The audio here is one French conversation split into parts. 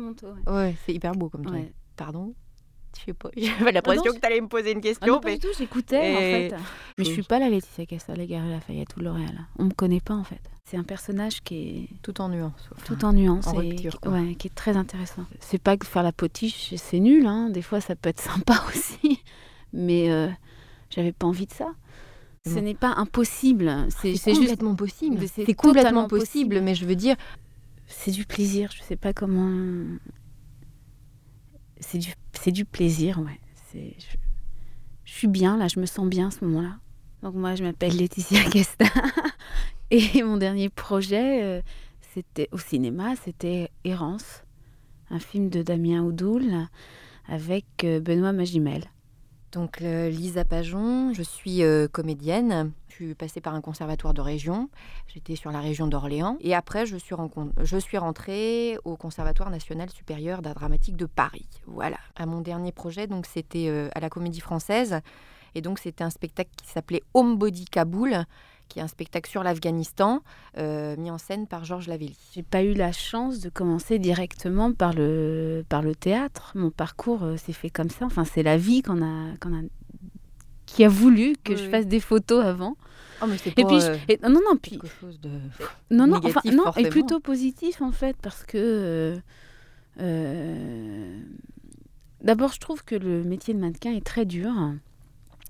donc ça monte. Ouais, c'est hyper beau comme toi. Pardon? Je sais pas, j'avais Ah l'impression que tu allais me poser une Ah question. non, pas mais... du tout, j'écoutais en Et- fait. Mais je suis pas la Laetitia Casta, la Galerie Lafayette ou L'Oréal. On me connaît pas en fait. C'est un personnage qui est Tout en nuance. enfin, tout en nuances en et rupture, qui- ouais, qui est très intéressant. C'est pas que faire la potiche, c'est nul. Hein. Des fois, ça peut être sympa aussi. Mais euh, j'avais pas envie de ça. Ce Non. n'est pas impossible. C'est juste. complètement possible. c'est complètement possible. mais je veux dire, C'est du plaisir. Je sais pas comment. C'est du, du plaisir, ouais. Je, suis bien là, je me sens bien à ce moment-là. Donc moi, je m'appelle Laetitia Casta. Et mon dernier projet, euh, c'était au cinéma, c'était Errance, un film de Damien Oudoul avec euh, Benoît Magimel. Donc euh, Lisa Pajon, je suis comédienne. Je suis passée par un conservatoire de région. J'étais sur la région d'Orléans. Et après, je suis, rentrée au Conservatoire national supérieur d'art dramatique de Paris. Voilà. À mon dernier projet, donc c'était euh, à la Comédie Française. Et donc c'était un spectacle qui s'appelait Home Body Kaboul, qui est un spectacle sur l'Afghanistan, euh, mis en scène par Georges Lavelli. J'ai pas eu la chance de commencer directement par le, par le théâtre. Mon parcours euh, s'est fait comme ça. Enfin, c'est la vie qu'on a, qu'on a, qui a voulu que Oui, je fasse des photos avant. Oh, mais Et puis, je- euh, et- non, non, puis quelque chose de... non, non, négatif, enfin, non, et plutôt positif en fait, parce que euh, euh, d'abord, je trouve que le métier de mannequin est très dur.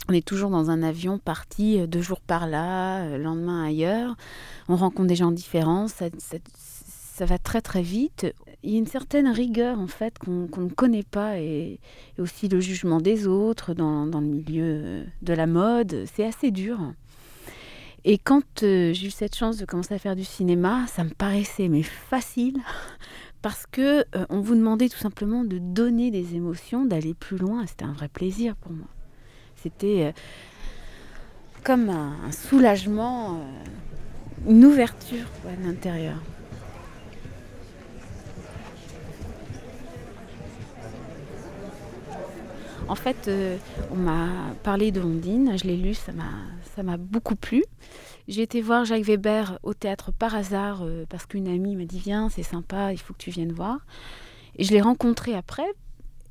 On est toujours dans un avion parti deux jours par là, le lendemain ailleurs. On rencontre des gens différents, ça, ça- ça va très très vite. Il y a une certaine rigueur en fait qu'on ne connaît pas et, aussi le jugement des autres dans, le milieu euh, de la mode. C'est assez dur. Et quand euh, j'ai eu cette chance de commencer à faire du cinéma, ça me paraissait mais facile parce que euh, on vous demandait tout simplement de donner des émotions, d'aller plus loin. C'était un vrai plaisir pour moi. C'était comme un, soulagement, une ouverture de l'intérieur. En fait, euh, on m'a parlé de Ondine, je l'ai lu, ça m'a, ça m'a beaucoup plu. J'ai été voir Jacques Weber au théâtre par hasard euh, parce qu'une amie m'a dit viens, c'est sympa, il faut que tu viennes voir. Et je l'ai rencontré après.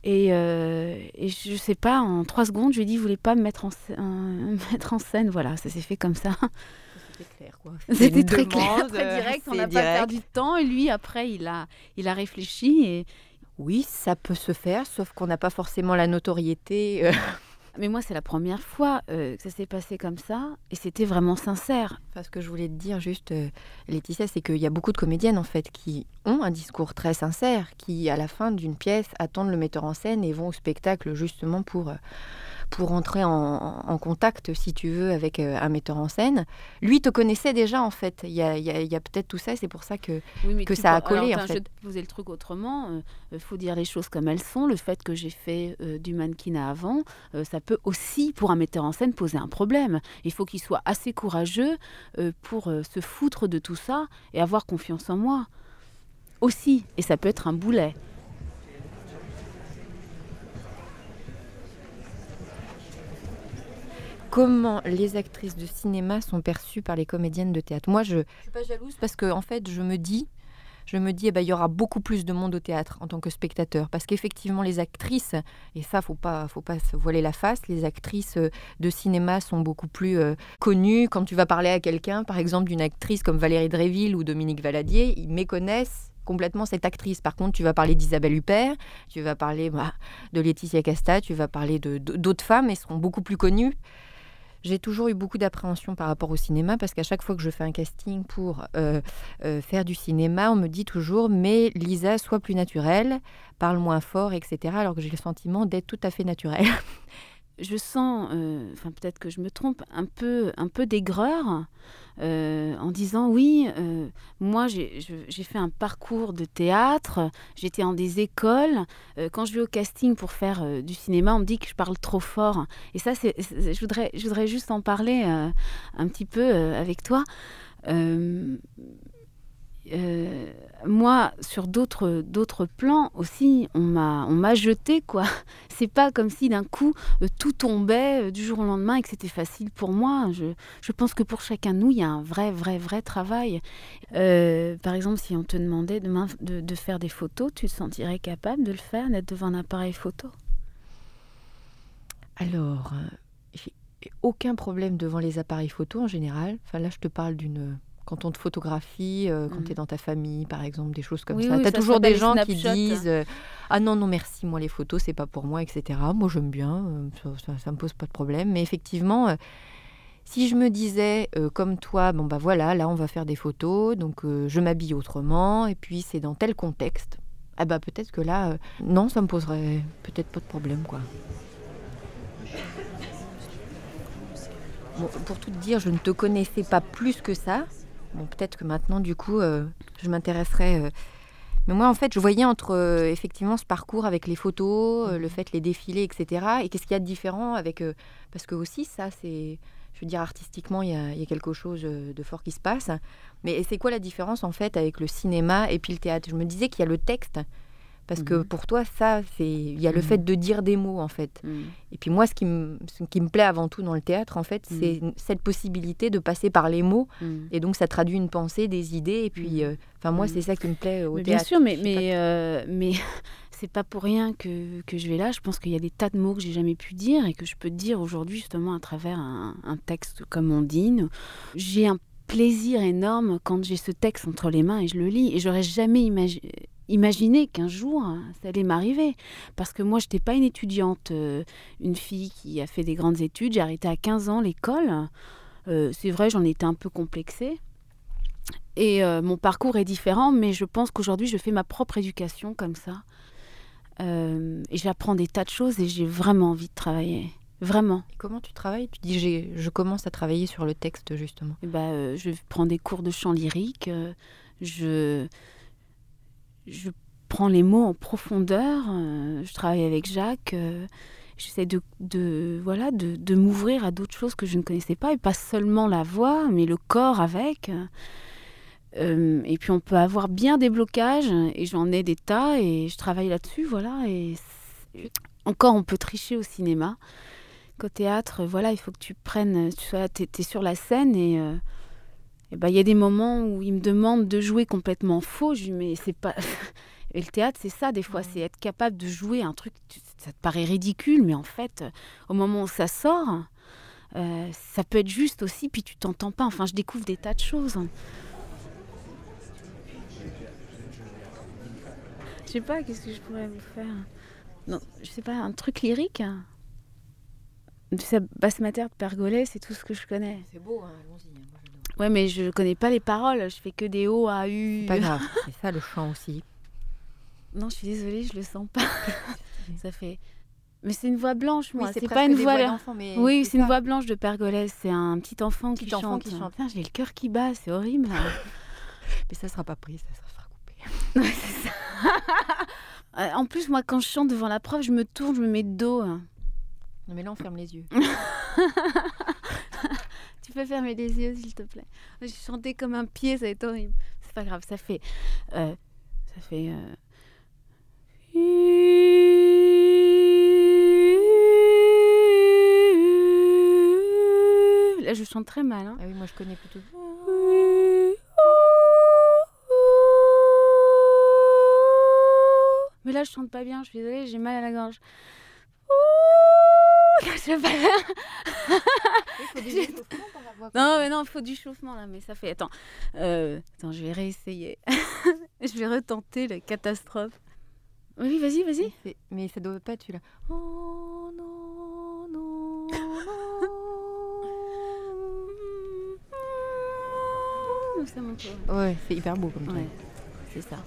Et, euh, et je sais pas, en trois secondes, je lui ai dit, vous voulez pas me mettre en, mettre scène? Voilà, ça s'est fait comme ça. C'était clair, quoi. C'était très clair, très euh, direct. On c'est n'a pas perdu de temps. Et lui, après, il a, il a réfléchi. Et... Oui, ça peut se faire, sauf qu'on n'a pas forcément la notoriété. euh. Mais moi, c'est la première fois euh, que ça s'est passé comme ça. Et c'était vraiment sincère. Enfin, ce que je voulais te dire juste, euh, Laetitia, c'est qu'il y a beaucoup de comédiennes en fait qui ont un discours très sincère, qui à la fin d'une pièce attendent le metteur en scène et vont au spectacle justement pour euh, pour entrer en, en contact, si tu veux, avec euh, un metteur en scène. Lui te connaissait déjà en fait. Il y a, peut-être tout ça, c'est pour ça que Oui, que ça a alors, collé, en attends, Je fait. vais te poser le truc autrement. Il faut dire les choses comme elles sont. Le fait que j'ai fait euh, du mannequinat avant, euh, ça peut aussi, pour un metteur en scène, poser un problème. Il faut qu'il soit assez courageux euh, pour euh, se foutre de tout ça et avoir confiance en moi. Aussi. Et ça peut être un boulet. Comment les actrices de cinéma sont perçues par les comédiennes de théâtre. Moi, je ne suis pas jalouse parce que en fait, je me dis, je me dis, eh ben, il y aura beaucoup plus de monde au théâtre en tant que spectateur, parce qu'effectivement, les actrices, et ça, faut pas, faut pas se voiler la face, les actrices euh, de cinéma sont beaucoup plus euh, connues. Quand tu vas parler à quelqu'un, par exemple, d'une actrice comme Valérie Dréville ou Dominique Valadier, ils méconnaissent complètement cette actrice. Par contre, tu vas parler d'Isabelle Huppert, tu vas parler bah, de Laetitia Casta, tu vas parler d'autres femmes, elles seront beaucoup plus connues. J'ai toujours eu beaucoup d'appréhension par rapport au cinéma parce qu'à chaque fois que je fais un casting pour euh, euh, faire du cinéma, on me dit toujours mais Lisa, sois plus naturelle, parle moins fort, etc. Alors que j'ai le sentiment d'être tout à fait naturelle. je sens, euh, enfin peut-être que je me trompe, un peu, un peu d'aigreur euh, en disant oui, euh, moi j'ai fait un parcours de théâtre, j'étais en des écoles. quand je vais au casting pour faire du cinéma, on me dit que je parle trop fort. Et ça, je voudrais, je voudrais juste en parler un petit peu avec toi. Euh, moi, sur d'autres d'autres plans aussi, on m'a on m'a jeté quoi. C'est pas comme si d'un coup euh, tout tombait euh, du jour au lendemain et que c'était facile pour moi. Je, je, pense que pour chacun de nous, il y a un vrai vrai vrai travail. par exemple, si on te demandait demain de, de, faire des photos, tu te sentirais capable de le faire, d'être devant un appareil photo? Alors, j'ai aucun problème devant les appareils photo en général. Enfin là, je te parle d'une quand on te photographie, euh, quand mm. tu es dans ta famille, par exemple, des choses comme ça. tu as toujours des gens qui disent euh, Ah non, non, merci, moi, les photos, c'est pas pour moi, etc. Moi, j'aime bien, euh, ça, ça, me pose pas de problème. Mais effectivement, si je me disais, comme toi, bon, bah voilà, là, on va faire des photos, donc je m'habille autrement, et puis c'est dans tel contexte, ah bah peut-être que là, non, ça me poserait peut-être pas de problème, quoi. pour tout te dire, je ne te connaissais pas plus que ça. Bon, peut-être que maintenant, du coup, euh, je m'intéresserai. Euh. Mais moi, en fait, je voyais entre euh, effectivement ce parcours avec les photos, le mhm. fait les défilés, etc. Et qu'est-ce qu'il y a de différent avec. parce que aussi, ça, c'est. Je veux dire, artistiquement, il y, a, il y a quelque chose de fort qui se passe. Mais c'est quoi la différence, en fait, avec le cinéma et puis le théâtre? Je me disais qu'il y a le texte parce que mhm. pour toi, ça, c'est il y a le mhm. fait de dire des mots en fait. Mhm. Et puis moi, ce qui, me, ce qui me plaît avant tout dans le théâtre, en fait, c'est cette possibilité de passer par les mots. Et donc, ça traduit une pensée, des idées. Et puis, euh, enfin, moi, c'est ça qui me plaît au théâtre. Bien sûr, mais mais euh, mais c'est pas pour rien que, que, je vais là. Je pense qu'il y a des tas de mots que j'ai jamais pu dire et que je peux dire aujourd'hui justement à travers un, un texte comme Ondine. J'ai un plaisir énorme quand j'ai ce texte entre les mains et je le lis. Et j'aurais jamais imaginé imaginer qu'un jour ça allait m'arriver. Parce que moi, je n'étais pas une étudiante, euh, une fille qui a fait des grandes études. J'ai arrêté à 15 ans l'école. Euh, c'est vrai, j'en étais un peu complexée. Et euh, mon parcours est différent, mais je pense qu'aujourd'hui, je fais ma propre éducation comme ça. et j'apprends des tas de choses et j'ai vraiment envie de travailler. Vraiment. Et comment tu travailles? Tu dis je commence à travailler sur le texte justement. Et bah, je prends des cours de chant lyrique. je je prends les mots en profondeur. Euh, je travaille avec Jacques. Euh, j'essaie de, voilà, de, de m'ouvrir à d'autres choses que je ne connaissais pas, et pas seulement la voix, mais le corps avec. Euh, et puis on peut avoir bien des blocages, et j'en ai des tas, et je travaille là-dessus, voilà. Et encore, on peut tricher au cinéma. Qu'au théâtre, voilà, il faut que tu prennes, tu sois, es, sur la scène et eh ben, il y a des moments où il me demande de jouer complètement faux. Je lui dis, mais c'est pas. Et le théâtre, c'est ça, des fois, c'est être capable de jouer un truc, ça te paraît ridicule, mais en fait, au moment où ça sort, euh, ça peut être juste aussi, puis tu t'entends pas. Enfin, je découvre des tas de choses. Je sais pas, qu'est-ce que je pourrais vous faire? Non, je sais pas, un truc lyrique? Basse mater de Pergolais, c'est tout ce que je connais. C'est beau, hein, allons-y. Ouais, mais je connais pas les paroles. Je fais que des O, A, U. Pas grave. C'est ça le chant aussi. Non, je suis désolée, je le sens pas. ça fait. Mais c'est une voix blanche, moi. c'est pas une voix. d'enfant, mais oui, c'est une voix blanche de Pergolèse. C'est un petit enfant, qui, chante. qui chante. J'ai le cœur qui bat, c'est horrible. mais ça sera pas pris, ça sera coupé. ouais, c'est ça. Euh, en plus, moi, quand je chante devant la prof, je me tourne, je me mets de dos. Non, mais là, on ferme les yeux. Tu peux fermer les yeux, s'il te plaît. J'ai chanté comme un pied, ça va être horrible. C'est pas grave, ça fait. Euh, ça fait. Euh... Là, je chante très mal. Hein. Ah oui, moi je connais plutôt. Mais là, je chante pas bien, je suis désolée, j'ai mal à la gorge. Non, mais non, il faut du chauffement là, mais ça fait. Attends, euh, attends, je vais réessayer. je vais retenter la catastrophe. Oui, vas-y, vas-y. Mais ça doit pas être celui-là. Oh non, non, non. Ouais, c'est hyper beau comme ça. Ouais, c'est ça.